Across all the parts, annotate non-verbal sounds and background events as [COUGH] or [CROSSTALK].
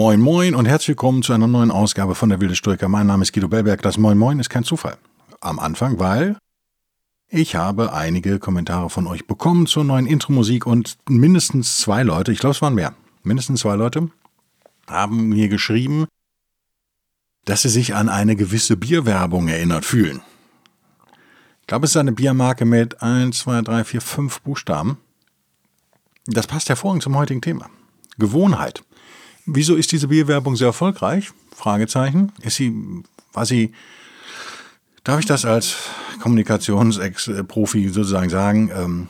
Moin Moin und herzlich willkommen zu einer neuen Ausgabe von der Wilde Stoiker. Mein Name ist Guido Bellberg. Das Moin Moin ist kein Zufall. Am Anfang, weil ich habe einige Kommentare von euch bekommen zur neuen Intro-Musik und mindestens zwei Leute, ich glaube es waren mehr, mindestens zwei Leute, haben mir geschrieben, dass sie sich an eine gewisse Bierwerbung erinnert fühlen. Ich glaube, es ist eine Biermarke mit 1, 2, 3, 4, 5 Buchstaben. Das passt hervorragend zum heutigen Thema. Gewohnheit. Wieso ist diese Bierwerbung sehr erfolgreich? Fragezeichen. Ist sie, war sie, darf ich das als Kommunikationsex-Profi sozusagen sagen? Ähm,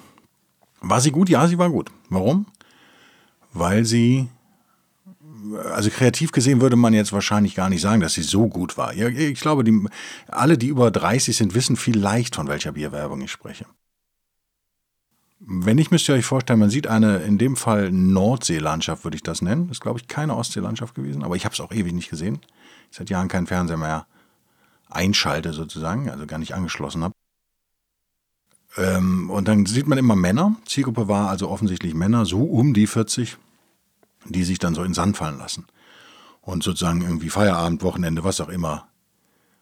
war sie gut? Ja, sie war gut. Warum? Weil sie, also kreativ gesehen würde man jetzt wahrscheinlich gar nicht sagen, dass sie so gut war. Ich glaube, die, alle, die über 30 sind, wissen vielleicht, von welcher Bierwerbung ich spreche. Wenn nicht, müsst ihr euch vorstellen, man sieht eine, in dem Fall Nordseelandschaft, würde ich das nennen. Das ist, glaube ich, keine Ostseelandschaft gewesen, aber ich habe es auch ewig nicht gesehen. Ich seit Jahren keinen Fernseher mehr einschalte, sozusagen, also gar nicht angeschlossen habe. Ähm, und dann sieht man immer Männer. Zielgruppe war also offensichtlich Männer, so um die 40, die sich dann so in Sand fallen lassen. Und sozusagen irgendwie Feierabend, Wochenende, was auch immer,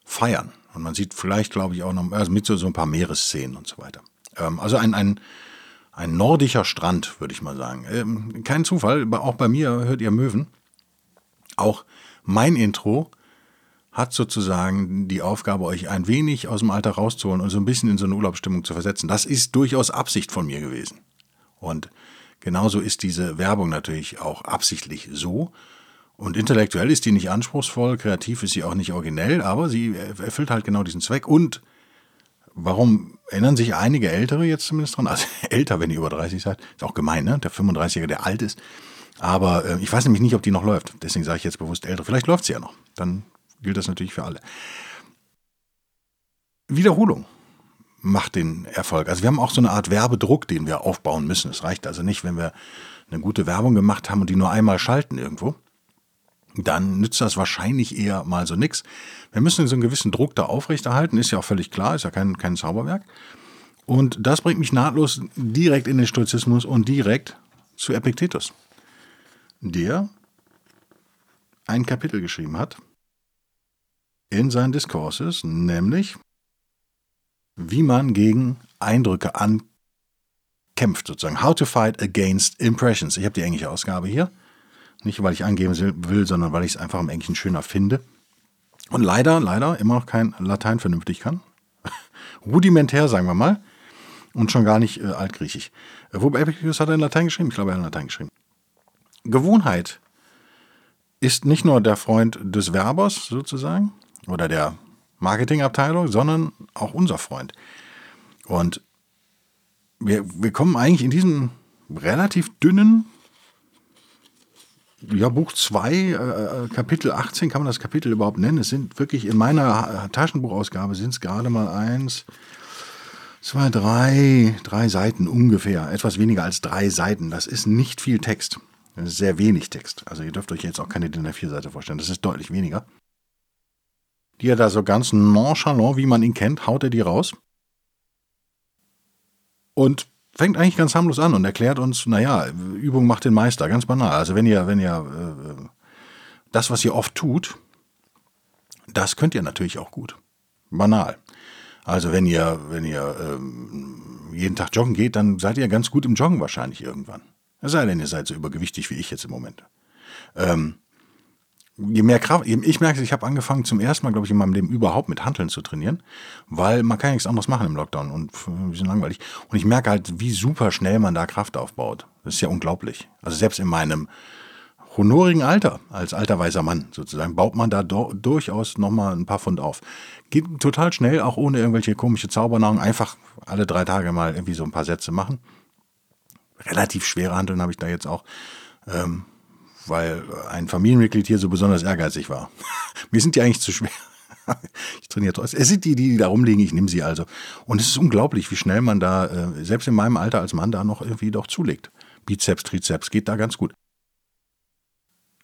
feiern. Und man sieht vielleicht, glaube ich, auch noch, also mit so, so ein paar Meeresszenen und so weiter. Ähm, also ein, ein ein nordischer Strand, würde ich mal sagen. Ähm, kein Zufall, auch bei mir hört ihr Möwen. Auch mein Intro hat sozusagen die Aufgabe, euch ein wenig aus dem Alter rauszuholen und so ein bisschen in so eine Urlaubsstimmung zu versetzen. Das ist durchaus Absicht von mir gewesen. Und genauso ist diese Werbung natürlich auch absichtlich so. Und intellektuell ist die nicht anspruchsvoll, kreativ ist sie auch nicht originell, aber sie erfüllt halt genau diesen Zweck und Warum erinnern sich einige Ältere jetzt zumindest dran? Also [LAUGHS] älter, wenn ihr über 30 seid. Ist auch gemein, ne? Der 35er, der alt ist. Aber äh, ich weiß nämlich nicht, ob die noch läuft. Deswegen sage ich jetzt bewusst ältere. Vielleicht läuft sie ja noch. Dann gilt das natürlich für alle. Wiederholung macht den Erfolg. Also wir haben auch so eine Art Werbedruck, den wir aufbauen müssen. Es reicht also nicht, wenn wir eine gute Werbung gemacht haben und die nur einmal schalten irgendwo dann nützt das wahrscheinlich eher mal so nix. Wir müssen so einen gewissen Druck da aufrechterhalten, ist ja auch völlig klar, ist ja kein, kein Zauberwerk. Und das bringt mich nahtlos direkt in den Stoizismus und direkt zu Epiktetus, der ein Kapitel geschrieben hat in seinen Discourses, nämlich wie man gegen Eindrücke ankämpft, sozusagen. How to fight against impressions. Ich habe die englische Ausgabe hier. Nicht, weil ich angeben will, sondern weil ich es einfach im Englischen schöner finde. Und leider, leider immer noch kein Latein vernünftig kann. [LAUGHS] Rudimentär, sagen wir mal. Und schon gar nicht äh, altgriechisch. Äh, wobei Epicurus hat er in Latein geschrieben? Ich glaube, er hat in Latein geschrieben. Gewohnheit ist nicht nur der Freund des Werbers sozusagen oder der Marketingabteilung, sondern auch unser Freund. Und wir, wir kommen eigentlich in diesem relativ dünnen ja, Buch 2, äh, äh, Kapitel 18, kann man das Kapitel überhaupt nennen? Es sind wirklich in meiner Taschenbuchausgabe sind es gerade mal eins, zwei, drei, drei Seiten ungefähr. Etwas weniger als drei Seiten. Das ist nicht viel Text. Das ist sehr wenig Text. Also ihr dürft euch jetzt auch keine DIN A4-Seite vorstellen. Das ist deutlich weniger. Die er da so ganz nonchalant, wie man ihn kennt, haut er die raus. Und fängt eigentlich ganz harmlos an und erklärt uns, naja, Übung macht den Meister, ganz banal. Also wenn ihr, wenn ihr äh, das, was ihr oft tut, das könnt ihr natürlich auch gut. Banal. Also wenn ihr, wenn ihr ähm, jeden Tag joggen geht, dann seid ihr ganz gut im Joggen wahrscheinlich irgendwann. Es sei denn, ihr seid so übergewichtig wie ich jetzt im Moment. Ähm, je mehr Kraft, ich merke, ich habe angefangen zum ersten Mal, glaube ich, in meinem Leben überhaupt mit Handeln zu trainieren, weil man kann ja nichts anderes machen im Lockdown und ein bisschen langweilig. Und ich merke halt, wie super schnell man da Kraft aufbaut. Das ist ja unglaublich. Also selbst in meinem honorigen Alter, als alter weißer Mann sozusagen, baut man da do durchaus nochmal ein paar Pfund auf. Geht total schnell, auch ohne irgendwelche komische Zaubernahrung, einfach alle drei Tage mal irgendwie so ein paar Sätze machen. relativ schwere Handeln habe ich da jetzt auch, ähm, weil ein Familienmitglied hier so besonders ehrgeizig war. [LAUGHS] Mir sind die eigentlich zu schwer. [LAUGHS] ich trainiere trotzdem. Es sind die, die da rumliegen, ich nehme sie also. Und es ist unglaublich, wie schnell man da, äh, selbst in meinem Alter als Mann, da noch irgendwie doch zulegt. Bizeps, Trizeps, geht da ganz gut.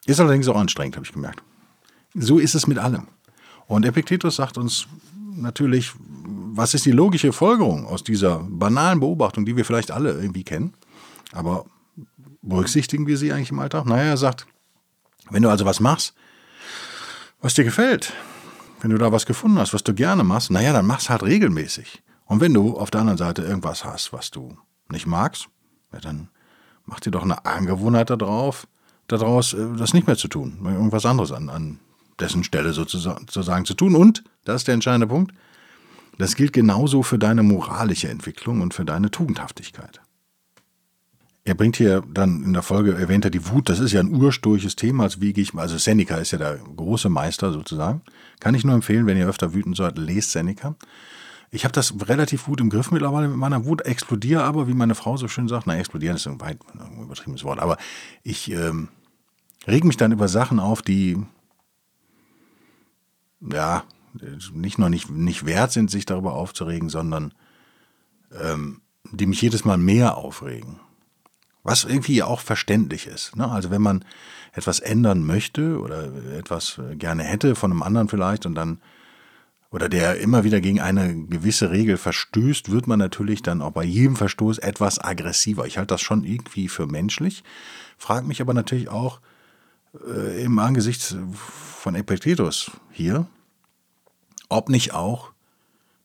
Ist allerdings auch anstrengend, habe ich gemerkt. So ist es mit allem. Und Epictetus sagt uns natürlich, was ist die logische Folgerung aus dieser banalen Beobachtung, die wir vielleicht alle irgendwie kennen, aber berücksichtigen wir sie eigentlich im Alltag? Naja, er sagt, wenn du also was machst, was dir gefällt, wenn du da was gefunden hast, was du gerne machst, naja, dann mach's halt regelmäßig. Und wenn du auf der anderen Seite irgendwas hast, was du nicht magst, ja, dann mach dir doch eine Angewohnheit darauf, daraus, äh, das nicht mehr zu tun, irgendwas anderes an, an dessen Stelle sozusagen, sozusagen zu tun. Und, das ist der entscheidende Punkt, das gilt genauso für deine moralische Entwicklung und für deine Tugendhaftigkeit. Er bringt hier dann in der Folge, erwähnt er die Wut, das ist ja ein ursturches Thema, als wie ich, also Seneca ist ja der große Meister sozusagen. Kann ich nur empfehlen, wenn ihr öfter wütend seid, lest Seneca. Ich habe das relativ gut im Griff mittlerweile mit meiner Wut, explodiere aber, wie meine Frau so schön sagt, na, explodieren ist ein weit übertriebenes Wort, aber ich ähm, reg mich dann über Sachen auf, die ja, nicht nur nicht, nicht wert sind, sich darüber aufzuregen, sondern ähm, die mich jedes Mal mehr aufregen. Was irgendwie auch verständlich ist. Ne? Also wenn man etwas ändern möchte oder etwas gerne hätte von einem anderen vielleicht und dann oder der immer wieder gegen eine gewisse Regel verstößt, wird man natürlich dann auch bei jedem Verstoß etwas aggressiver. Ich halte das schon irgendwie für menschlich, frage mich aber natürlich auch äh, im Angesicht von Epictetus hier, ob nicht auch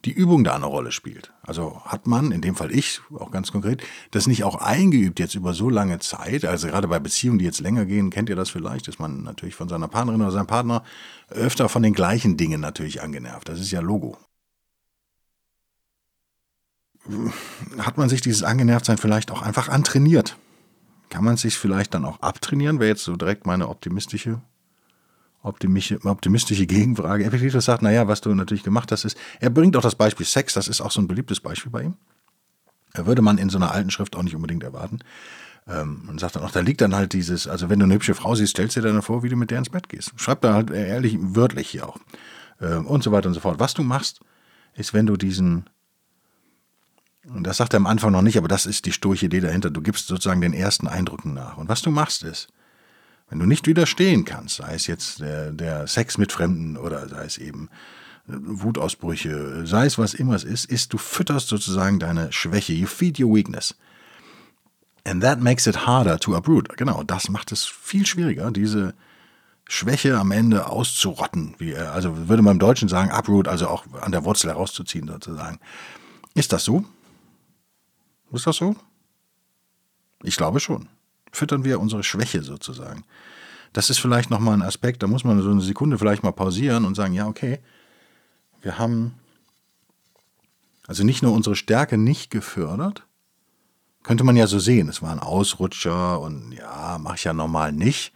die Übung da eine Rolle spielt. Also hat man, in dem Fall ich, auch ganz konkret, das nicht auch eingeübt jetzt über so lange Zeit, also gerade bei Beziehungen, die jetzt länger gehen, kennt ihr das vielleicht, ist man natürlich von seiner Partnerin oder seinem Partner öfter von den gleichen Dingen natürlich angenervt. Das ist ja Logo. Hat man sich dieses Angenervtsein vielleicht auch einfach antrainiert? Kann man sich vielleicht dann auch abtrainieren? Wäre jetzt so direkt meine optimistische optimistische Gegenfrage. Epictetus sagt, naja, was du natürlich gemacht hast, ist, er bringt auch das Beispiel Sex, das ist auch so ein beliebtes Beispiel bei ihm. Würde man in so einer alten Schrift auch nicht unbedingt erwarten. Ähm, und sagt dann auch, da liegt dann halt dieses, also wenn du eine hübsche Frau siehst, stellst du dir dann vor, wie du mit der ins Bett gehst. Schreibt da halt ehrlich, wörtlich hier auch. Ähm, und so weiter und so fort. Was du machst, ist, wenn du diesen, und das sagt er am Anfang noch nicht, aber das ist die sturche Idee dahinter, du gibst sozusagen den ersten Eindrücken nach. Und was du machst ist, wenn du nicht widerstehen kannst, sei es jetzt der, der Sex mit Fremden oder sei es eben äh, Wutausbrüche, sei es was immer es ist, ist, du fütterst sozusagen deine Schwäche. You feed your weakness. And that makes it harder to uproot. Genau, das macht es viel schwieriger, diese Schwäche am Ende auszurotten. Wie, also würde man im Deutschen sagen, uproot, also auch an der Wurzel herauszuziehen sozusagen. Ist das so? Ist das so? Ich glaube schon füttern wir unsere Schwäche sozusagen. Das ist vielleicht nochmal ein Aspekt, da muss man so eine Sekunde vielleicht mal pausieren und sagen, ja, okay, wir haben also nicht nur unsere Stärke nicht gefördert, könnte man ja so sehen, es war ein Ausrutscher und ja, mache ich ja normal nicht,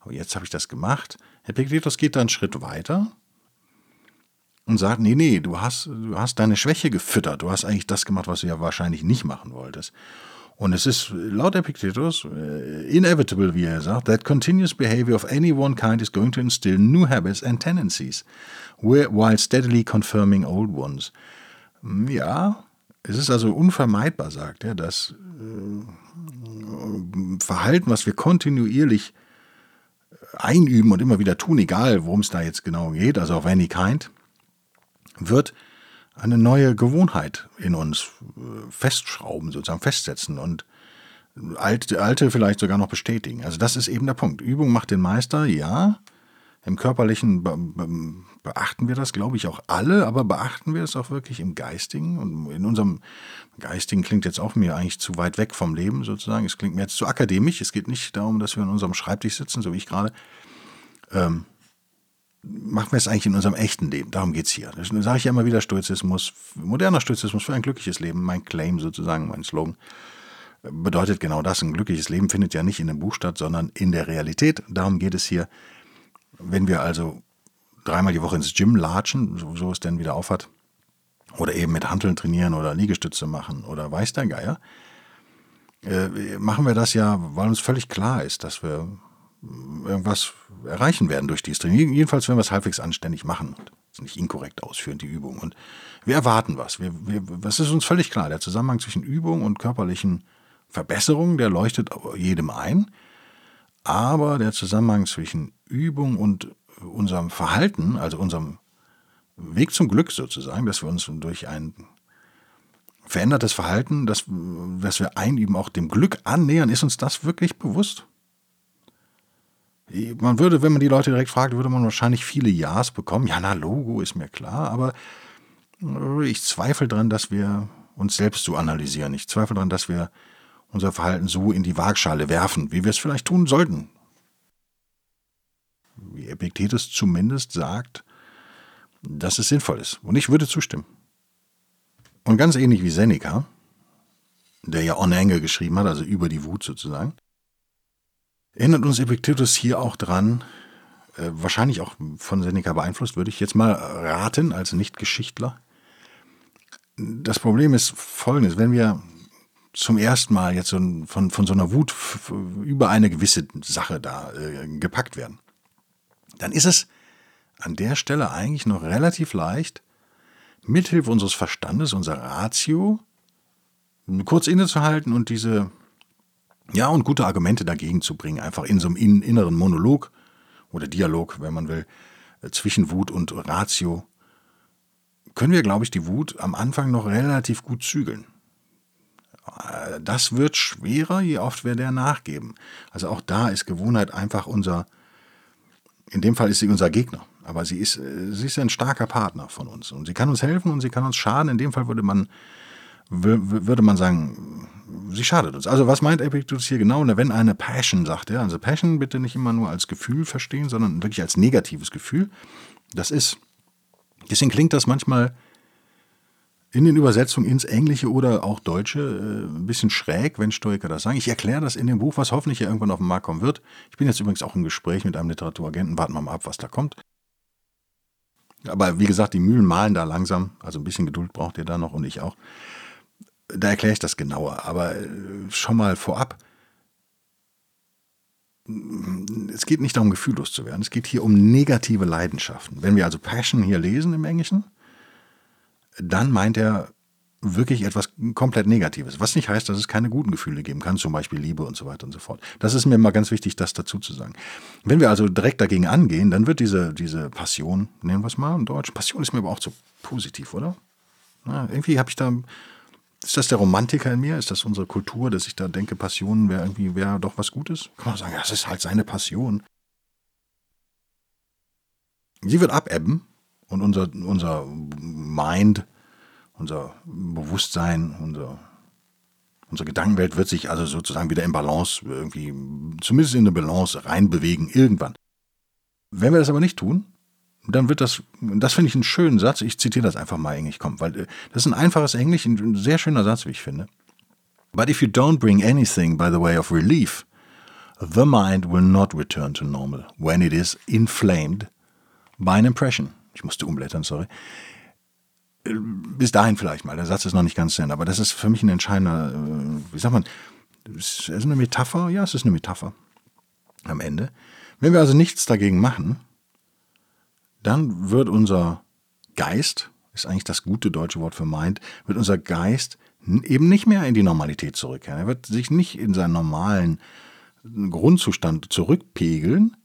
aber jetzt habe ich das gemacht. Herr Epictetus geht da einen Schritt weiter und sagt, nee, nee, du hast, du hast deine Schwäche gefüttert, du hast eigentlich das gemacht, was du ja wahrscheinlich nicht machen wolltest. Und es ist laut Epictetus uh, inevitable, wie er sagt, that continuous behavior of any one kind is going to instill new habits and tendencies, while steadily confirming old ones. Hm, ja, es ist also unvermeidbar, sagt er, dass äh, Verhalten, was wir kontinuierlich einüben und immer wieder tun, egal worum es da jetzt genau geht, also auf any kind, wird eine neue Gewohnheit in uns äh, festschrauben, sozusagen festsetzen und alte, alte vielleicht sogar noch bestätigen. Also das ist eben der Punkt. Übung macht den Meister, ja. Im körperlichen be be beachten wir das, glaube ich, auch alle, aber beachten wir es auch wirklich im Geistigen? Und in unserem Geistigen klingt jetzt auch mir eigentlich zu weit weg vom Leben sozusagen. Es klingt mir jetzt zu akademisch. Es geht nicht darum, dass wir in unserem Schreibtisch sitzen, so wie ich gerade. Ähm, machen wir es eigentlich in unserem echten Leben. Darum geht es hier. Das sage ich ja immer wieder, Stoizismus, moderner Stoizismus für ein glückliches Leben, mein Claim sozusagen, mein Slogan, bedeutet genau das. Ein glückliches Leben findet ja nicht in dem Buch statt, sondern in der Realität. Darum geht es hier. Wenn wir also dreimal die Woche ins Gym latschen, so, es denn wieder aufhat, oder eben mit Hanteln trainieren oder Liegestütze machen oder weiß der Geier, äh, machen wir das ja, weil uns völlig klar ist, dass wir irgendwas erreichen werden durch dieses Training. Jedenfalls, wenn wir es halbwegs anständig machen und nicht inkorrekt ausführen, die Übung. Und wir erwarten was. Wir, wir, das ist uns völlig klar. Der Zusammenhang zwischen Übung und körperlichen Verbesserungen, der leuchtet jedem ein. Aber der Zusammenhang zwischen Übung und unserem Verhalten, also unserem Weg zum Glück sozusagen, dass wir uns durch ein verändertes Verhalten, dass, dass wir einüben, auch dem Glück annähern, ist uns das wirklich bewusst? Man würde, wenn man die Leute direkt fragt, würde man wahrscheinlich viele Ja's bekommen. Ja, na, Logo ist mir klar, aber ich zweifle daran, dass wir uns selbst so analysieren. Ich zweifle daran, dass wir unser Verhalten so in die Waagschale werfen, wie wir es vielleicht tun sollten. Wie Epiktetus zumindest sagt, dass es sinnvoll ist. Und ich würde zustimmen. Und ganz ähnlich wie Seneca, der ja On Anger geschrieben hat, also über die Wut sozusagen, erinnert uns Epiktetus hier auch dran, äh, wahrscheinlich auch von Seneca beeinflusst, würde ich jetzt mal raten, als Nicht-Geschichtler. Das Problem ist folgendes, wenn wir zum ersten Mal jetzt so von, von so einer Wut über eine gewisse Sache da äh, gepackt werden, dann ist es an der Stelle eigentlich noch relativ leicht, mithilfe unseres Verstandes, unserer Ratio, kurz innezuhalten und diese, ja, und gute Argumente dagegen zu bringen, einfach in so einem inneren Monolog oder Dialog, wenn man will, äh, zwischen Wut und Ratio, können wir, glaube ich, die Wut am Anfang noch relativ gut zügeln. Äh, das wird schwerer, je oft wir der nachgeben. Also auch da ist Gewohnheit einfach unser, in dem Fall ist sie unser Gegner. Aber sie ist, äh, sie ist ein starker Partner von uns. Und sie kann uns helfen und sie kann uns schaden. In dem Fall würde man, würde man sagen, sie schadet uns. Also was meint Epictetus hier genau? Wenn eine Passion, sagt er, also Passion bitte nicht immer nur als Gefühl verstehen, sondern wirklich als negatives Gefühl. Das ist, deswegen klingt das manchmal in den Übersetzungen ins Englische oder auch Deutsche äh, ein bisschen schräg, wenn Stoiker das sagen. Ich erkläre das in dem Buch, was hoffentlich ja irgendwann auf den Markt kommen wird. Ich bin jetzt übrigens auch im Gespräch mit einem Literaturagenten. Warten wir mal ab, was da kommt. Aber wie gesagt, die Mühlen malen da langsam. Also ein bisschen Geduld braucht ihr da noch und ich auch. Da erkläre ich das genauer. Aber äh, schon mal vorab. Es geht nicht darum, gefühllos zu werden. Es geht hier um negative Leidenschaften. Wenn wir also Passion hier lesen im Englischen, dann meint er wirklich etwas komplett Negatives. Was nicht heißt, dass es keine guten Gefühle geben kann, zum Beispiel Liebe und so weiter und so fort. Das ist mir immer ganz wichtig, das dazu zu sagen. Wenn wir also direkt dagegen angehen, dann wird diese, diese Passion, nennen wir es mal in Deutsch, Passion ist mir aber auch zu positiv, oder? Na, irgendwie habe ich da, ist das der Romantiker in mir? Ist das unsere Kultur, dass ich da denke, Passion wäre irgendwie, wäre doch was Gutes? Kann man sagen, ja, das ist halt seine Passion. Sie wird abebben und unser, unser Mind, unser Bewusstsein, unser, unsere Gedankenwelt wird sich also sozusagen wieder in Balance irgendwie, zumindest in eine Balance reinbewegen, irgendwann. Wenn wir das aber nicht tun, dann wird das, das finde ich einen schönen Satz, ich zitiere das einfach mal Englisch, komm, weil äh, das ist ein einfaches Englisch, ein sehr schöner Satz, wie ich finde. But if you don't bring anything by the way of relief, the mind will not return to normal when it is inflamed by an impression. Ich musste umblättern, sorry bis dahin vielleicht mal. Der Satz ist noch nicht ganz zu aber das ist für mich ein entscheidender, äh, wie sagt man, ist es eine Metapher? Ja, es ist eine Metapher am Ende. Wenn wir also nichts dagegen machen, dann wird unser Geist, ist eigentlich das gute deutsche Wort für meint, wird unser Geist eben nicht mehr in die Normalität zurückkehren. Er wird sich nicht in seinen normalen Grundzustand zurückpegeln,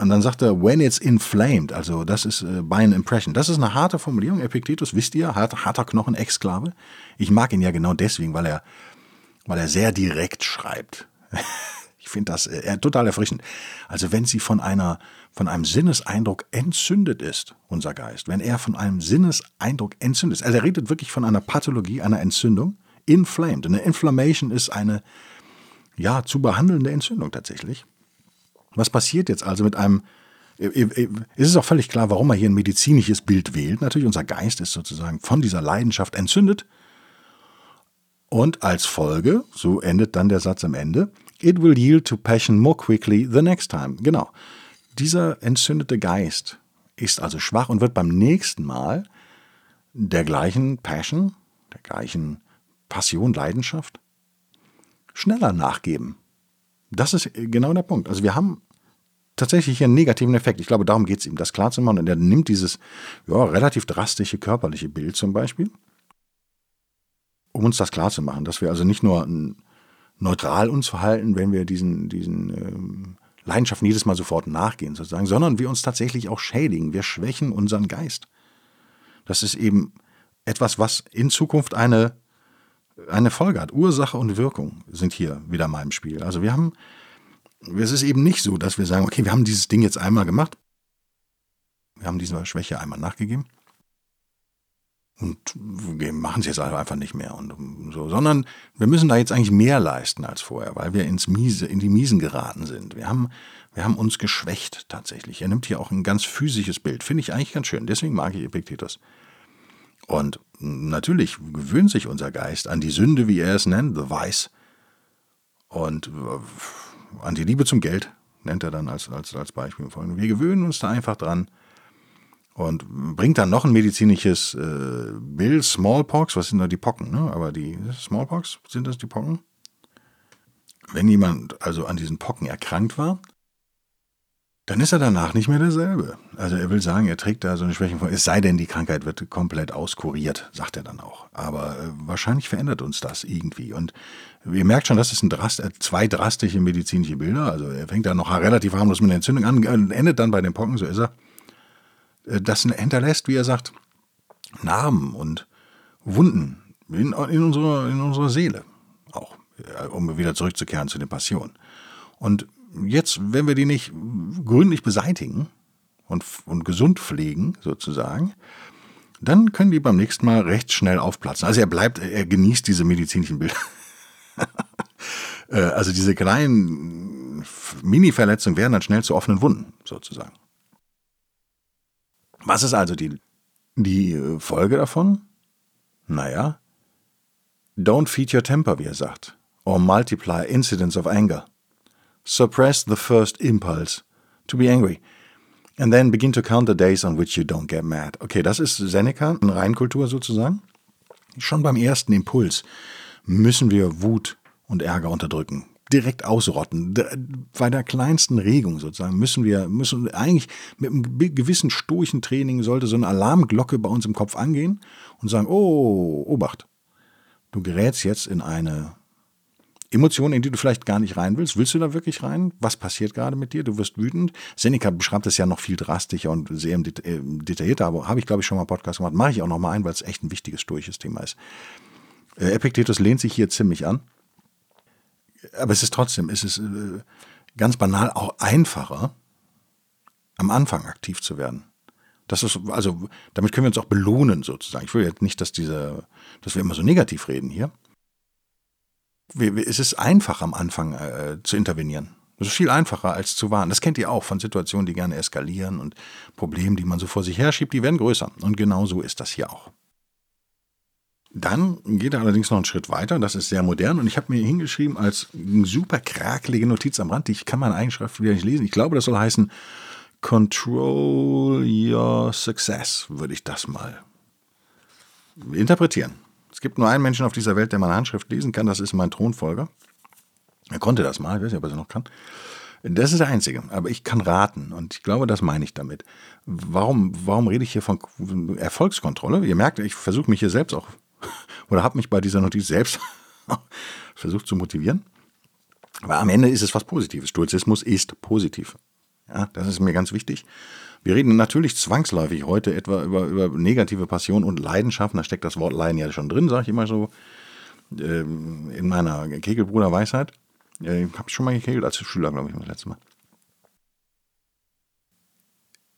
und dann sagt er, when it's inflamed, also das ist äh, by an impression. Das ist eine harte Formulierung. Epictetus, wisst ihr, hart, harter Knochen, Exklave. Ich mag ihn ja genau deswegen, weil er, weil er sehr direkt schreibt. [LAUGHS] ich finde das äh, total erfrischend. Also wenn sie von einer, von einem Sinneseindruck entzündet ist, unser Geist, wenn er von einem Sinneseindruck entzündet ist, also er redet wirklich von einer Pathologie, einer Entzündung, inflamed. Eine Inflammation ist eine, ja, zu behandelnde Entzündung tatsächlich. Was passiert jetzt also mit einem es ist auch völlig klar, warum er hier ein medizinisches Bild wählt. Natürlich, unser Geist ist sozusagen von dieser Leidenschaft entzündet. Und als Folge, so endet dann der Satz am Ende, it will yield to passion more quickly the next time. Genau. Dieser entzündete Geist ist also schwach und wird beim nächsten Mal der gleichen Passion, der gleichen Passion, Leidenschaft schneller nachgeben. Das ist genau der Punkt. Also wir haben tatsächlich hier einen negativen Effekt. Ich glaube, darum geht es ihm, das klarzumachen. Und er nimmt dieses ja, relativ drastische körperliche Bild zum Beispiel, um uns das klarzumachen, dass wir also nicht nur neutral uns verhalten, wenn wir diesen, diesen ähm, Leidenschaften jedes Mal sofort nachgehen, sozusagen, sondern wir uns tatsächlich auch schädigen. Wir schwächen unseren Geist. Das ist eben etwas, was in Zukunft eine, eine Folge hat. Ursache und Wirkung sind hier wieder mal im Spiel. Also wir haben, es ist eben nicht so, dass wir sagen, okay, wir haben dieses Ding jetzt einmal gemacht. Wir haben dieser Schwäche einmal nachgegeben. Und machen es jetzt einfach nicht mehr und so, sondern wir müssen da jetzt eigentlich mehr leisten als vorher, weil wir ins Miese, in die Miesen geraten sind. Wir haben, wir haben uns geschwächt tatsächlich. Er nimmt hier auch ein ganz physisches Bild, finde ich eigentlich ganz schön. Deswegen mag ich Epiktetus. Und natürlich gewöhnt sich unser Geist an die Sünde, wie er es nennt, the vice, und äh, an die Liebe zum Geld, nennt er dann als, als, als Beispiel. Wir gewöhnen uns da einfach dran und bringt dann noch ein medizinisches äh, Bild, Smallpox, was sind da die Pocken, ne? aber die Smallpox, sind das die Pocken? Wenn jemand also an diesen Pocken erkrankt war, dann ist er danach nicht mehr derselbe. Also er will sagen, er trägt da so eine Schwäche vor. Es sei denn, die Krankheit wird komplett auskuriert, sagt er dann auch. Aber äh, wahrscheinlich verändert uns das irgendwie. Und ihr merkt schon, das sind Drast äh, zwei drastische medizinische Bilder. Also er fängt da noch relativ harmlos mit einer Entzündung an und endet dann bei den Pocken, so ist er. Äh, das hinterlässt, wie er sagt, Narben und Wunden in, in, unserer, in unserer Seele auch, äh, um wieder zurückzukehren zu den Passionen. Und jetzt, wenn wir die nicht gründlich beseitigen und, und gesund pflegen, sozusagen, dann können die beim nächsten Mal recht schnell aufplatzen. Also er bleibt, er genießt diese medizinischen Bilder. [LAUGHS] Äh, also diese kleinen Mini-Verletzungen werden dann schnell zu offenen Wunden, sozusagen. Was ist also die, die äh, Folge davon? Naja, don't feed your temper, wie er sagt, or multiply incidents of anger suppress the first impulse to be angry. And then begin to count the days on which you don't get mad. Okay, das ist Seneca, eine Reinkultur sozusagen. Schon beim ersten Impuls müssen wir Wut und Ärger unterdrücken. Direkt ausrotten. Bei der kleinsten Regung sozusagen müssen wir, müssen eigentlich mit einem gewissen stoischen Training sollte so eine Alarmglocke bei uns im Kopf angehen und sagen, oh, Obacht. Du gerätst jetzt in eine Emotionen, in die du vielleicht gar nicht rein willst. Willst du da wirklich rein? Was passiert gerade mit dir? Du wirst wütend. Seneca beschreibt das ja noch viel drastischer und sehr äh, detaillierter, aber habe ich, glaube ich, schon mal Podcast gemacht. Mache ich auch noch mal ein, weil es echt ein wichtiges stoisches Thema ist. Äh, Epictetus lehnt sich hier ziemlich an. Aber es ist trotzdem, es ist äh, ganz banal auch einfacher, am Anfang aktiv zu werden. Das ist, also, damit können wir uns auch belohnen, sozusagen. Ich will jetzt nicht, dass diese, dass wir immer so negativ reden hier es ist einfach am Anfang äh, zu intervenieren. Das ist viel einfacher als zu warnen. Das kennt ihr auch von Situationen, die gerne eskalieren und Problemen, die man so vor sich her schiebt, die werden größer. Und genau so ist das hier auch. Dann geht er allerdings noch einen Schritt weiter. Das ist sehr modern und ich habe mir hingeschrieben als super krakelige Notiz am Rand. Ich kann meine Eigenschrift wieder nicht lesen. Ich glaube, das soll heißen Control your success, würde ich das mal interpretieren. Es gibt nur einen Menschen auf dieser Welt, der meine Handschrift lesen kann, das ist mein Thronfolger. Er konnte das mal, ich weiß nicht, ob er es noch kann. Das ist der Einzige, aber ich kann raten und ich glaube, das meine ich damit. Warum, warum rede ich hier von Erfolgskontrolle? Ihr merkt, ich versuche mich hier selbst auch, oder habe mich bei dieser Notiz selbst [LAUGHS] versucht zu motivieren. Aber am Ende ist es was Positives. Stoizismus ist positiv. Ja, das ist mir ganz wichtig. Wir reden natürlich zwangsläufig heute etwa über, über negative Passion und Leidenschaften. Da steckt das Wort Leiden ja schon drin, sage ich immer so, ähm, in meiner Kegelbruder-Weisheit. Äh, Habe ich schon mal gekegelt als Schüler, glaube ich, das letzte Mal.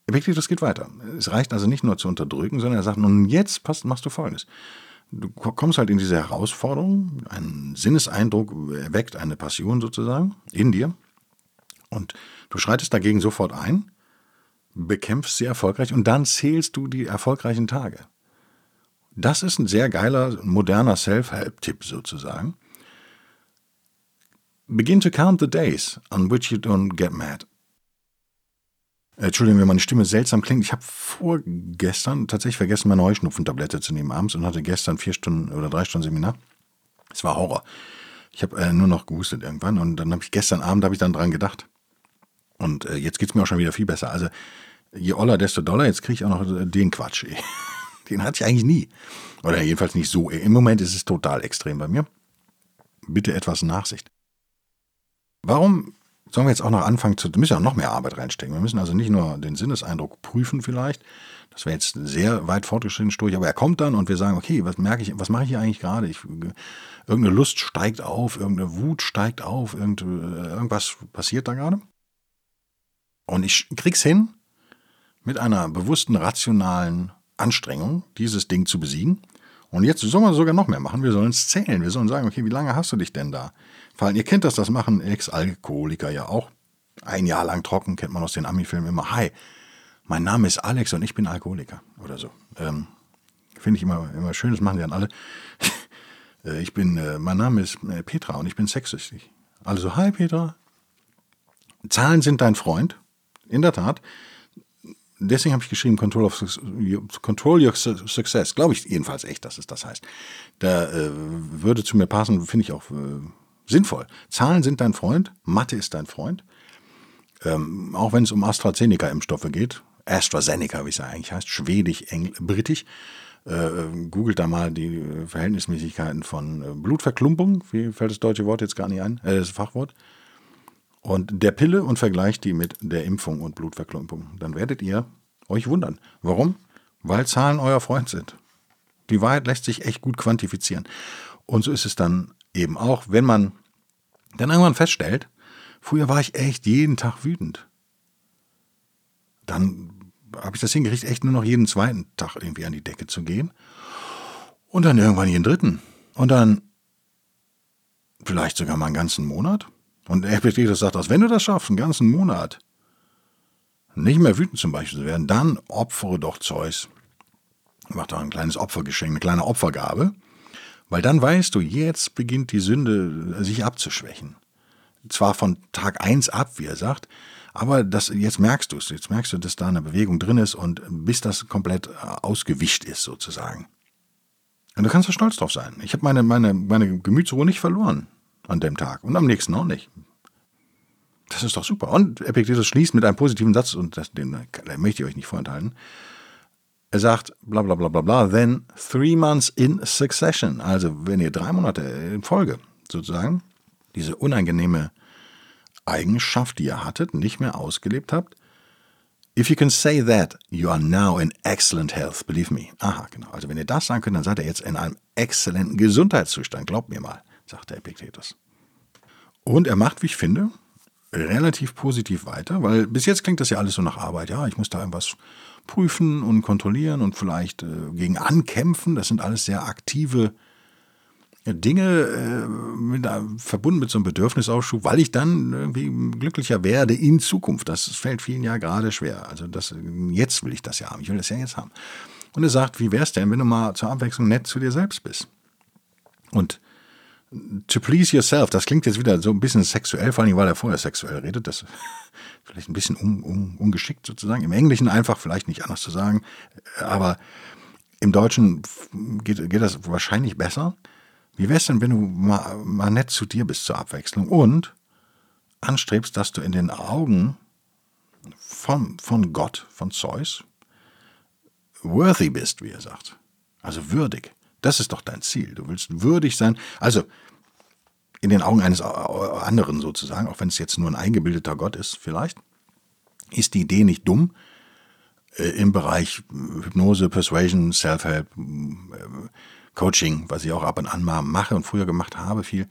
Epictetus geht weiter. Es reicht also nicht nur zu unterdrücken, sondern er sagt, nun jetzt passt, machst du Folgendes. Du kommst halt in diese Herausforderung, ein Sinneseindruck erweckt eine Passion sozusagen in dir und du schreitest dagegen sofort ein bekämpfst sie erfolgreich und dann zählst du die erfolgreichen Tage. Das ist ein sehr geiler, moderner Self-Help-Tipp sozusagen. Begin to count the days on which you don't get mad. Entschuldigung, wenn meine Stimme seltsam klingt. Ich habe vorgestern tatsächlich vergessen, meine Heuschnupfentablette zu nehmen abends und hatte gestern vier Stunden oder drei Stunden Seminar. Es war Horror. Ich habe äh, nur noch gehustet irgendwann und dann habe ich gestern Abend habe ich dann dran gedacht. Und äh, jetzt geht's mir auch schon wieder viel besser. Also je oller, desto doller. Jetzt kriege ich auch noch äh, den Quatsch. [LAUGHS] Den hatte ich eigentlich nie. Oder jedenfalls nicht so. Im Moment ist es total extrem bei mir. Bitte etwas Nachsicht. Warum sollen wir jetzt auch noch anfangen zu, müssen ja noch mehr Arbeit reinstecken. Wir müssen also nicht nur den Sinneseindruck prüfen vielleicht. Das wäre jetzt sehr weit fortgeschritten durch, aber er kommt dann und wir sagen, okay, was merke ich, was mache ich hier eigentlich gerade? Ich, irgendeine Lust steigt auf, irgendeine Wut steigt auf, irgend, irgendwas passiert da gerade. Und ich krieg's hin, mit einer bewussten, rationalen Anstrengung, dieses Ding zu besiegen. Und jetzt sollen wir sogar noch mehr machen. Wir sollen es zählen. Wir sollen sagen, okay, wie lange hast du dich denn da fallen? Ihr kennt das, das machen Ex-Alkoholiker ja auch. Ein Jahr lang trocken, kennt man aus den Ami-Filmen immer. Hi, mein Name ist Alex und ich bin Alkoholiker. Oder so. Ähm, Finde ich immer, immer schön, das machen die dann alle. [LAUGHS] Äh, ich bin, äh, mein Name ist äh, Petra und ich bin sexsüchtig. Also, hi Petra. Zahlen sind dein Freund. In der Tat deswegen habe ich geschrieben, Control, of, Control Your Success. Glaube ich jedenfalls echt, dass es das heißt. Da äh, würde zu mir passen, finde ich auch äh, sinnvoll. Zahlen sind dein Freund, Mathe ist dein Freund. Ähm, auch wenn es um AstraZeneca-Impfstoffe geht, AstraZeneca, wie es eigentlich heißt, schwedisch, engl britisch. Äh, googelt da mal die Verhältnismäßigkeiten von äh, Blutverklumpung, wie fällt das deutsche Wort jetzt gar nicht ein, äh, das Fachwort und der Pille und vergleicht die mit der Impfung und Blutverklumpung. Dann werdet ihr euch wundern. Warum? Weil Zahlen euer Freund sind. Die Wahrheit lässt sich echt gut quantifizieren. Und so ist es dann eben auch, wenn man dann irgendwann feststellt, früher war ich echt jeden Tag wütend. Dann habe ich das hingerichtet, echt nur noch jeden zweiten Tag irgendwie an die Decke zu gehen. Und dann irgendwann jeden dritten. Und dann vielleicht sogar mal einen ganzen Monat. Und Epictetus sagt aus, wenn du das schaffst, einen ganzen Monat, nicht mehr wütend zum Beispiel zu werden, dann opfere doch Zeus. Mach doch ein kleines Opfergeschenk, eine kleine Opfergabe. Weil dann weißt du, jetzt beginnt die Sünde sich abzuschwächen. Zwar von Tag 1 ab, wie er sagt, aber das, jetzt merkst du es. Jetzt merkst du, dass da eine Bewegung drin ist und bis das komplett ausgewischt ist, sozusagen. Und du kannst da stolz drauf sein. Ich habe meine, meine, meine Gemütsruhe nicht verloren an dem Tag und am nächsten auch nicht. Das ist doch super. Und Epictetus schließt mit einem positiven Satz, und das, den, den möchte ich euch nicht vorenthalten. Er sagt, bla bla bla bla bla, then three months in succession. Also wenn ihr drei Monate in Folge sozusagen diese unangenehme Eigenschaft, die ihr hattet, nicht mehr ausgelebt habt, If you can say that, you are now in excellent health, believe me. Aha, genau. Also wenn ihr das sagen könnt, dann seid ihr jetzt in einem exzellenten Gesundheitszustand. Glaubt mir mal sagt der Epiktetus. Und er macht, wie ich finde, relativ positiv weiter, weil bis jetzt klingt das ja alles so nach Arbeit. Ja, ich muss da irgendwas prüfen und kontrollieren und vielleicht äh, gegen ankämpfen. Das sind alles sehr aktive äh, Dinge äh, mit, verbunden mit so einem Bedürfnisaufschub, weil ich dann irgendwie glücklicher werde in Zukunft. Das fällt vielen ja gerade schwer. Also das, jetzt will ich das ja haben. Ich will das ja jetzt haben. Und er sagt, wie wäre es denn, wenn du mal zur Abwechslung nett zu dir selbst bist? Und to please yourself, das klingt jetzt wieder so ein bisschen sexuell, vor allem weil er vorher sexuell redet. Das ist vielleicht ein bisschen un, un, ungeschickt sozusagen. Im Englischen einfach vielleicht nicht anders zu sagen, aber im Deutschen geht, geht das wahrscheinlich besser. Wie wär's denn, wenn du mal, mal nett zu dir bist zur Abwechslung und anstrebst, dass du in den Augen von, von Gott, von Zeus, worthy bist, wie er sagt. Also würdig. Das ist doch dein Ziel. Du willst würdig sein. Also in den Augen eines anderen sozusagen, auch wenn es jetzt nur ein eingebildeter Gott ist, vielleicht, ist die Idee nicht dumm. Äh, Im Bereich Hypnose, Persuasion, Self-Help, äh, Coaching, was ich auch ab und an mal mache und früher gemacht habe, viel.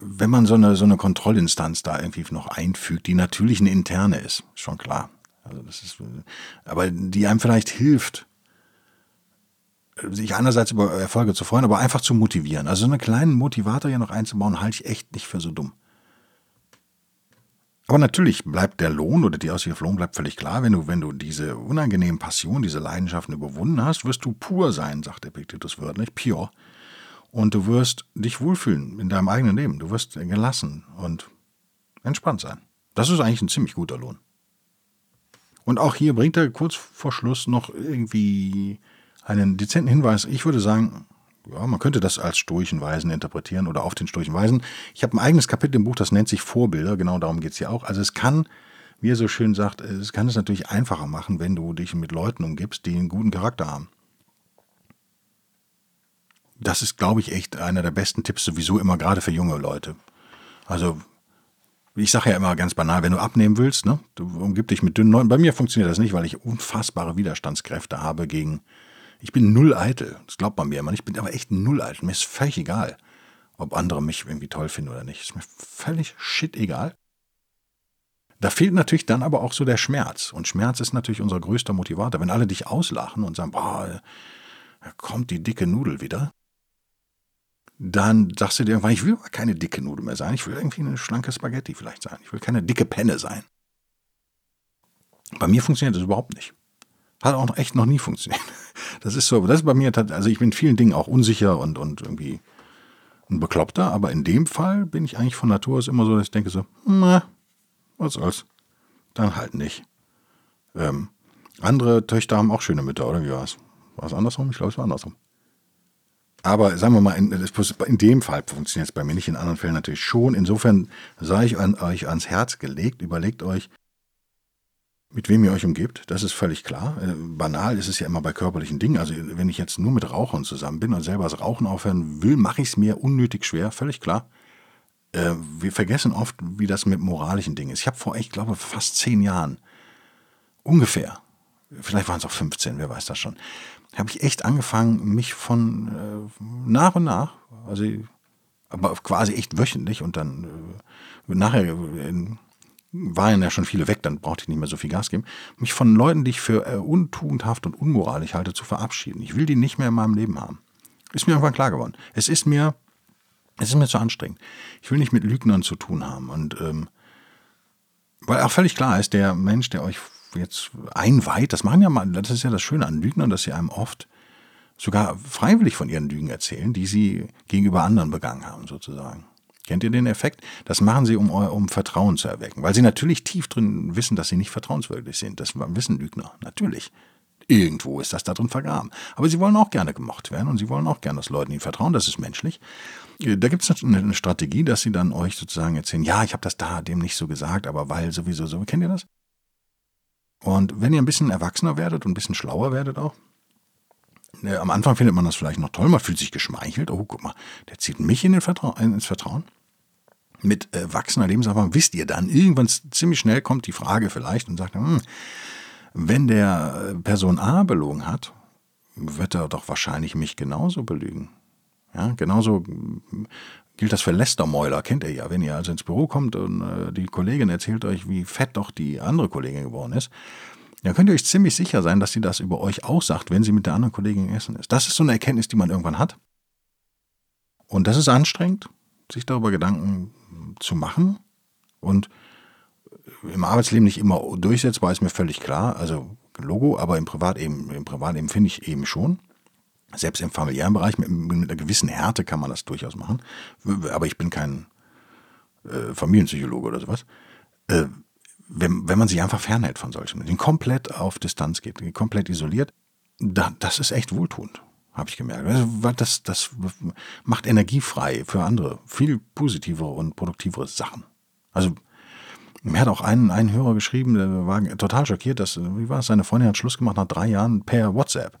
Wenn man so eine, so eine Kontrollinstanz da irgendwie noch einfügt, die natürlich eine interne ist, schon klar. Also das ist, aber die einem vielleicht hilft, sich einerseits über Erfolge zu freuen, aber einfach zu motivieren. Also so einen kleinen Motivator hier noch einzubauen, halte ich echt nicht für so dumm. Aber natürlich bleibt der Lohn oder die Aussicht auf Lohn bleibt völlig klar. Wenn du, wenn du diese unangenehmen Passionen, diese Leidenschaften überwunden hast, wirst du pur sein, sagt Epictetus wörtlich, pure. Und du wirst dich wohlfühlen in deinem eigenen Leben. Du wirst gelassen und entspannt sein. Das ist eigentlich ein ziemlich guter Lohn. Und auch hier bringt er kurz vor Schluss noch irgendwie einen dezenten Hinweis. Ich würde sagen, ja, man könnte das als stoischen Weisen interpretieren oder auf den stoischen Weisen. Ich habe ein eigenes Kapitel im Buch, das nennt sich Vorbilder, genau darum geht es hier auch. Also es kann, wie er so schön sagt, es kann es natürlich einfacher machen, wenn du dich mit Leuten umgibst, die einen guten Charakter haben. Das ist, glaube ich, echt einer der besten Tipps sowieso immer, gerade für junge Leute. Also ich sage ja immer ganz banal, wenn du abnehmen willst, ne, du umgib dich mit dünnen Leuten. Bei mir funktioniert das nicht, weil ich unfassbare Widerstandskräfte habe gegen. Ich bin null eitel. Das glaubt man mir immer. Ich bin aber echt null eitel. Mir ist völlig egal, ob andere mich irgendwie toll finden oder nicht. Ist mir völlig shit egal. Da fehlt natürlich dann aber auch so der Schmerz. Und Schmerz ist natürlich unser größter Motivator. Wenn alle dich auslachen und sagen, boah, da kommt die dicke Nudel wieder, dann sagst du dir irgendwann, ich will aber keine dicke Nudel mehr sein, ich will irgendwie eine schlanke Spaghetti vielleicht sein, ich will keine dicke Penne sein. Bei mir funktioniert das überhaupt nicht. Hat auch echt noch nie funktioniert. [LAUGHS] Das ist so, das ist bei mir, also ich bin in vielen Dingen auch unsicher und, und irgendwie ein Bekloppter, aber in dem Fall bin ich eigentlich von Natur aus immer so, dass ich denke so, na, was soll's. Dann halt nicht. Ähm, andere Töchter haben auch schöne Mütter, oder wie war es? War es andersrum? Ich glaube, es war andersrum. Aber sagen wir mal, in, in dem Fall funktioniert es bei mir nicht, in anderen Fällen natürlich schon. Insofern sei ich an, euch ans Herz gelegt, überlegt euch, mit wem ihr euch umgebt, das ist völlig klar. Äh, banal ist es ja immer bei körperlichen Dingen. Also wenn ich jetzt nur mit Rauchern zusammen bin und selber das Rauchen aufhören will, mache ich es mir unnötig schwer, völlig klar. Äh, wir vergessen oft, wie das mit moralischen Dingen ist. Ich habe vor, ich glaube, fast zehn Jahren, ungefähr, vielleicht waren es auch 15, wer weiß das schon, habe ich echt angefangen, mich von äh, nach und nach, also aber quasi echt wöchentlich und dann äh, nachher äh, waren ja schon viele weg, dann brauchte ich nicht mehr so viel Gas geben, mich von Leuten, die ich für äh, untugendhaft und unmoralisch halte, zu verabschieden. Ich will die nicht mehr in meinem Leben haben. Ist mir irgendwann klar geworden. Es ist mir, es ist mir zu anstrengend. Ich will nicht mit Lügnern zu tun haben und ähm, weil auch völlig klar ist, der Mensch, der euch jetzt einweiht, das machen ja mal, das ist ja das Schöne an Lügnern, dass sie einem oft sogar freiwillig von ihren Lügen erzählen, die sie gegenüber anderen begangen haben, sozusagen. Kennt ihr den Effekt? Das machen sie, um, um Vertrauen zu erwecken, weil sie natürlich tief drin wissen, dass sie nicht vertrauenswürdig sind. Das wissen Lügner, natürlich. Irgendwo ist das da drin vergraben. Aber sie wollen auch gerne gemocht werden und sie wollen auch gerne, dass Leute ihnen vertrauen, das ist menschlich. Da gibt es eine Strategie, dass sie dann euch sozusagen erzählen, ja, ich habe das da dem nicht so gesagt, aber weil sowieso so. Kennt ihr das? Und wenn ihr ein bisschen erwachsener werdet und ein bisschen schlauer werdet auch, äh, am Anfang findet man das vielleicht noch toll, man fühlt sich geschmeichelt. Oh, guck mal, der zieht mich in Vertra ins Vertrauen. Mit äh, wachsender Lebenserfahrung wisst ihr dann, irgendwann ziemlich schnell kommt die Frage vielleicht und sagt, hm, wenn der äh, Person A belogen hat, wird er doch wahrscheinlich mich genauso belügen. Ja, genauso gilt das für Lästermäuler, kennt ihr ja. Wenn ihr also ins Büro kommt und äh, die Kollegin erzählt euch, wie fett doch die andere Kollegin geworden ist, dann könnt ihr euch ziemlich sicher sein, dass sie das über euch auch sagt, wenn sie mit der anderen Kollegin essen ist. Das ist so eine Erkenntnis, die man irgendwann hat. Und das ist anstrengend, sich darüber Gedanken zu machen. Und im Arbeitsleben nicht immer durchsetzbar, ist mir völlig klar. Also Logo, aber im Privatleben, im Privatleben finde ich eben schon. Selbst im familiären Bereich mit, mit, einer gewissen Härte kann man das durchaus machen. Aber ich bin kein äh, Familienpsychologe oder sowas. Äh, wenn, wenn man sich einfach fernhält von solchen, den komplett auf Distanz geht, komplett isoliert, da, das ist echt wohltuend, habe ich gemerkt. Also, das, das macht Energie frei für andere, viel positivere und produktivere Sachen. Also mir hat auch ein, ein Hörer geschrieben, der war total schockiert, dass, wie war es, seine Freundin hat Schluss gemacht nach drei Jahren per WhatsApp.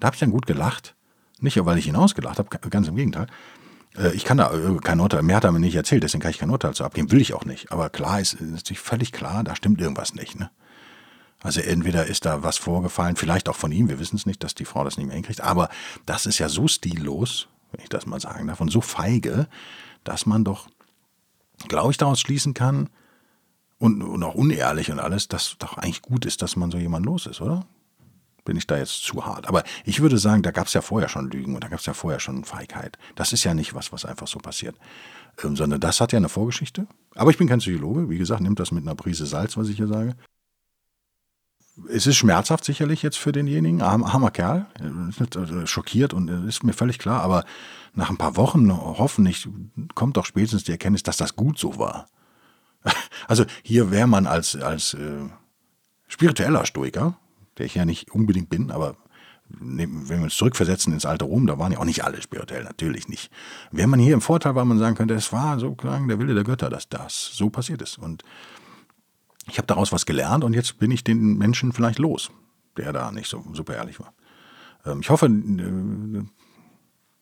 Da habe ich dann gut gelacht. Nicht, weil ich ihn ausgelacht habe, ganz im Gegenteil. Äh, ich kann da äh, kein Urteil, mehr hat er mir nicht erzählt, deswegen kann ich kein Urteil zu abgeben, will ich auch nicht. Aber klar ist, ist natürlich völlig klar, da stimmt irgendwas nicht. Ne? Also entweder ist da was vorgefallen, vielleicht auch von ihm, wir wissen es nicht, dass die Frau das nicht mehr hinkriegt, aber das ist ja so stillos, wenn ich das mal sagen darf, und so feige, dass man doch, glaube ich, daraus schließen kann, und, und auch unehrlich und alles, dass doch eigentlich gut ist, dass man so jemand los ist, oder? bin ich da jetzt zu hart. Aber ich würde sagen, da gab es ja vorher schon Lügen und da gab es ja vorher schon Feigheit. Das ist ja nicht was, was einfach so passiert. Ähm, sondern das hat ja eine Vorgeschichte. Aber ich bin kein Psychologe. Wie gesagt, nimmt das mit einer Prise Salz, was ich hier sage. Es ist schmerzhaft sicherlich jetzt für denjenigen, armer, Kerl, äh, schockiert und ist mir völlig klar, aber nach ein paar Wochen hoffentlich kommt doch spätestens die Erkenntnis, dass das gut so war. [LAUGHS] Also hier wäre man als, als äh, spiritueller Stoiker, der ich ja nicht unbedingt bin, aber wenn wir uns zurückversetzen ins alte Rom, da waren ja auch nicht alle spirituell, natürlich nicht. Wäre man hier im Vorteil, weil man sagen könnte, es war so klang der Wille der Götter, dass das so passiert ist. Und ich habe daraus was gelernt und jetzt bin ich den Menschen vielleicht los, der da nicht so super ehrlich war. Ähm, ich hoffe, äh,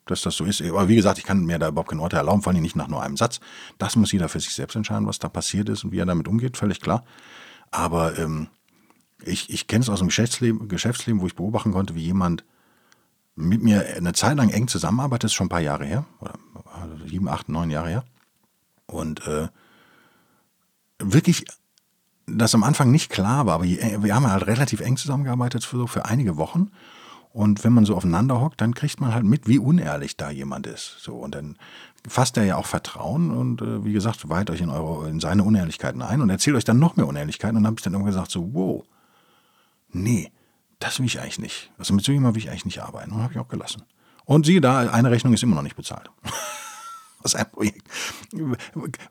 dass das so ist. Aber wie gesagt, ich kann mir da überhaupt keine Orte erlauben, vor allem nicht nach nur einem Satz. Das muss jeder für sich selbst entscheiden, was da passiert ist und wie er damit umgeht, völlig klar. Aber ähm, ich, ich kenne es aus dem Geschäftsleben, Geschäftsleben, wo ich beobachten konnte, wie jemand mit mir eine Zeit lang eng zusammenarbeitet, das ist schon ein paar Jahre her, oder sieben, acht, neun Jahre her. Und äh, wirklich, das am Anfang nicht klar war, aber wir haben halt relativ eng zusammengearbeitet für, für einige Wochen. Und wenn man so aufeinander hockt, dann kriegt man halt mit, wie unehrlich da jemand ist. So, und dann fasst er ja auch Vertrauen und äh, wie gesagt, weiht euch in, eure, in seine Unehrlichkeiten ein und erzählt euch dann noch mehr Unehrlichkeiten. Und dann habe ich dann irgendwann gesagt, so, wow, nee, das will ich eigentlich nicht. Also mit so jemandem will ich eigentlich nicht arbeiten. Und habe ich auch gelassen. Und siehe da, eine Rechnung ist immer noch nicht bezahlt. [LAUGHS] was ein Projekt.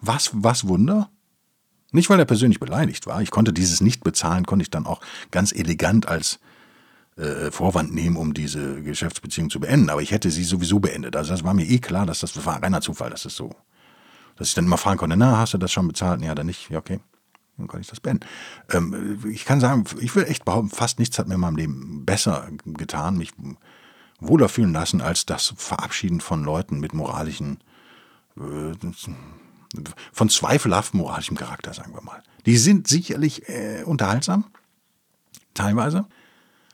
Was, was Wunder? Nicht, weil er persönlich beleidigt war. Ich konnte dieses Nicht-Bezahlen, konnte ich dann auch ganz elegant als äh, Vorwand nehmen, um diese Geschäftsbeziehung zu beenden. Aber ich hätte sie sowieso beendet. Also das war mir eh klar, dass das, war ein reiner Zufall, dass es das so, dass ich dann immer fragen konnte, na, hast du das schon bezahlt? Ja, dann nicht. Ja, okay. Dann kann ich das beenden. Ähm, ich kann sagen, ich will echt behaupten, fast nichts hat mir in meinem Leben besser getan, mich wohler fühlen lassen, als das Verabschieden von Leuten mit moralischen, äh, von zweifelhaft moralischem Charakter, sagen wir mal. Die sind sicherlich äh, unterhaltsam, teilweise.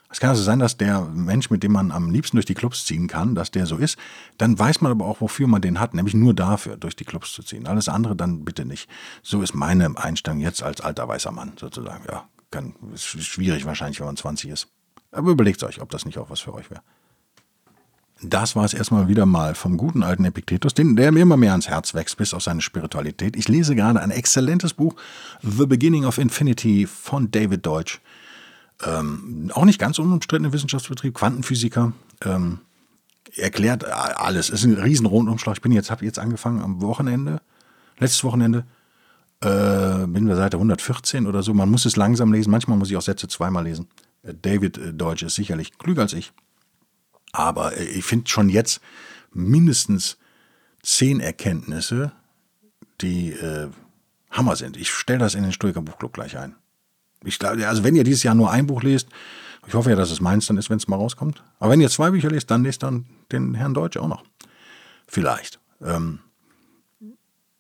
Es kann also sein, dass der Mensch, mit dem man am liebsten durch die Clubs ziehen kann, dass der so ist. Dann weiß man aber auch, wofür man den hat, nämlich nur dafür, durch die Clubs zu ziehen. Alles andere dann bitte nicht. So ist meine Einstellung jetzt als alter weißer Mann sozusagen. Ja, kann, ist schwierig wahrscheinlich, wenn man 20 ist. Aber überlegt euch, ob das nicht auch was für euch wäre. Das war es erstmal wieder mal vom guten alten Epiktetus, den, der mir immer mehr ans Herz wächst, bis auf seine Spiritualität. Ich lese gerade ein exzellentes Buch, The Beginning of Infinity von David Deutsch. Ähm, auch nicht ganz unumstrittene Wissenschaftsbetrieb, Quantenphysiker. Ähm, erklärt alles. Es ist ein riesen Rundumschlag. Ich bin jetzt, habe jetzt angefangen am Wochenende, letztes Wochenende, äh, bin bei Seite 114 oder so. Man muss es langsam lesen. Manchmal muss ich auch Sätze zweimal lesen. Äh, David äh, Deutsch ist sicherlich klüger als ich. Aber äh, ich finde schon jetzt mindestens zehn Erkenntnisse, die äh, Hammer sind. Ich stelle das in den Stoiker Buchclub gleich ein. Ich, also wenn ihr dieses Jahr nur ein Buch lest, ich hoffe ja, dass es meins dann ist, wenn es mal rauskommt. Aber wenn ihr zwei Bücher lest, dann lest dann den Herrn Deutsch auch noch. Vielleicht. Ähm,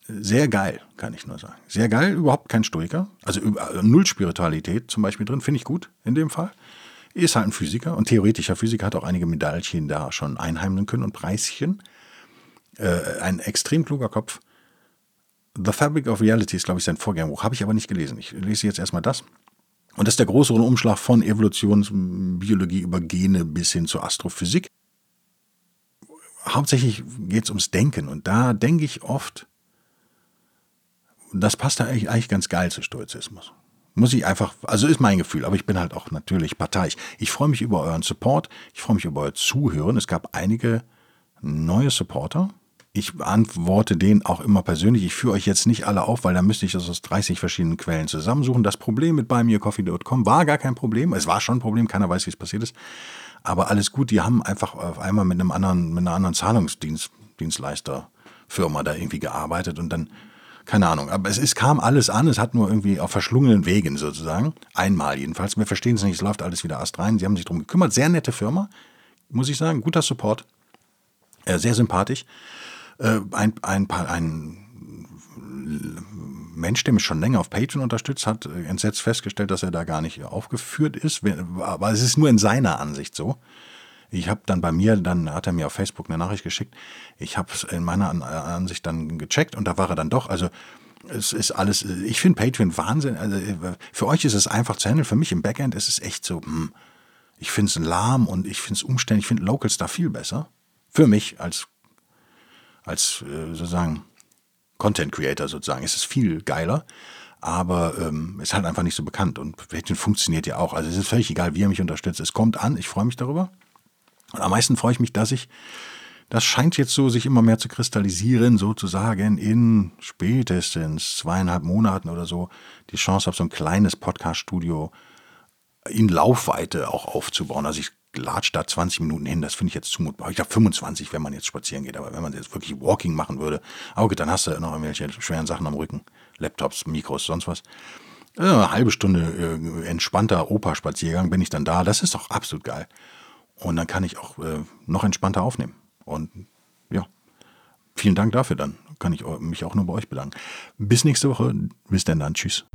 sehr geil, kann ich nur sagen. Sehr geil, überhaupt kein Stoiker. Also null Spiritualität zum Beispiel drin, finde ich gut in dem Fall. Ist halt ein Physiker und theoretischer Physiker, hat auch einige Medaillchen da schon einheimnen können und Preischen. Äh, ein extrem kluger Kopf. The Fabric of Reality ist, glaube ich, sein Vorgängerbuch. Habe ich aber nicht gelesen. Ich lese jetzt erstmal das. Und das ist der große Umschlag von Evolutionsbiologie über Gene bis hin zur Astrophysik. Hauptsächlich geht es ums Denken. Und da denke ich oft, das passt da eigentlich, eigentlich ganz geil zu Stoizismus. Muss ich einfach, also ist mein Gefühl, aber ich bin halt auch natürlich parteiisch. Ich freue mich über euren Support, ich freue mich über euer Zuhören. Es gab einige neue Supporter, ich antworte denen auch immer persönlich. Ich führe euch jetzt nicht alle auf, weil da müsste ich das aus 30 verschiedenen Quellen zusammensuchen. Das Problem mit buymeacoffee.com war gar kein Problem. Es war schon ein Problem, keiner weiß, wie es passiert ist. Aber alles gut, die haben einfach auf einmal mit einem anderen, mit einer anderen Zahlungsdienstleisterfirma da irgendwie gearbeitet und dann, keine Ahnung. Aber es, es kam alles an, es hat nur irgendwie auf verschlungenen Wegen sozusagen. Einmal jedenfalls. Wir verstehen es nicht, es läuft alles wieder erst rein. Sie haben sich darum gekümmert. Sehr nette Firma, muss ich sagen. Guter Support. Äh, sehr sympathisch äh, ein, ein, ein Mensch, der mich schon länger auf Patreon unterstützt, hat äh, entsetzt festgestellt, dass er da gar nicht aufgeführt ist. Aber es ist nur in seiner Ansicht so. Ich habe dann bei mir, dann hat er mir auf Facebook eine Nachricht geschickt. Ich habe es in meiner Ansicht dann gecheckt und da war er dann doch. Also es ist alles, ich finde Patreon Wahnsinn. Also für euch ist es einfach zu handeln. Für mich im Backend ist es echt so, hm, ich finde es lahm und ich finde es umständlich. Ich finde Local Stuff viel besser. Für mich als als äh, sozusagen Content Creator sozusagen. Es ist viel geiler, aber ähm, ist halt einfach nicht so bekannt und Patreon funktioniert ja auch. Also es ist völlig egal, wie er mich unterstützt. Es kommt an, ich freue mich darüber. Und am meisten freue ich mich, dass ich, das scheint jetzt so sich immer mehr zu kristallisieren, sozusagen in spätestens zweieinhalb Monaten oder so die Chance habe, so ein kleines Podcast-Studio in Laufweite auch aufzubauen. Also ich latscht da 20 Minuten hin, das finde ich jetzt zumutbar. Ich glaube 25, wenn man jetzt spazieren geht, aber wenn man jetzt wirklich Walking machen würde, aber gut, dann hast du noch irgendwelche schweren Sachen am Rücken, Laptops, Mikros, sonst was. Äh, eine halbe Stunde äh, entspannter Opa-Spaziergang bin ich dann da, das ist doch absolut geil. Und dann kann ich auch äh, noch entspannter aufnehmen. Und ja, vielen Dank dafür dann. Kann ich mich auch nur bei euch bedanken. Bis nächste Woche. Bis denn dann. Tschüss.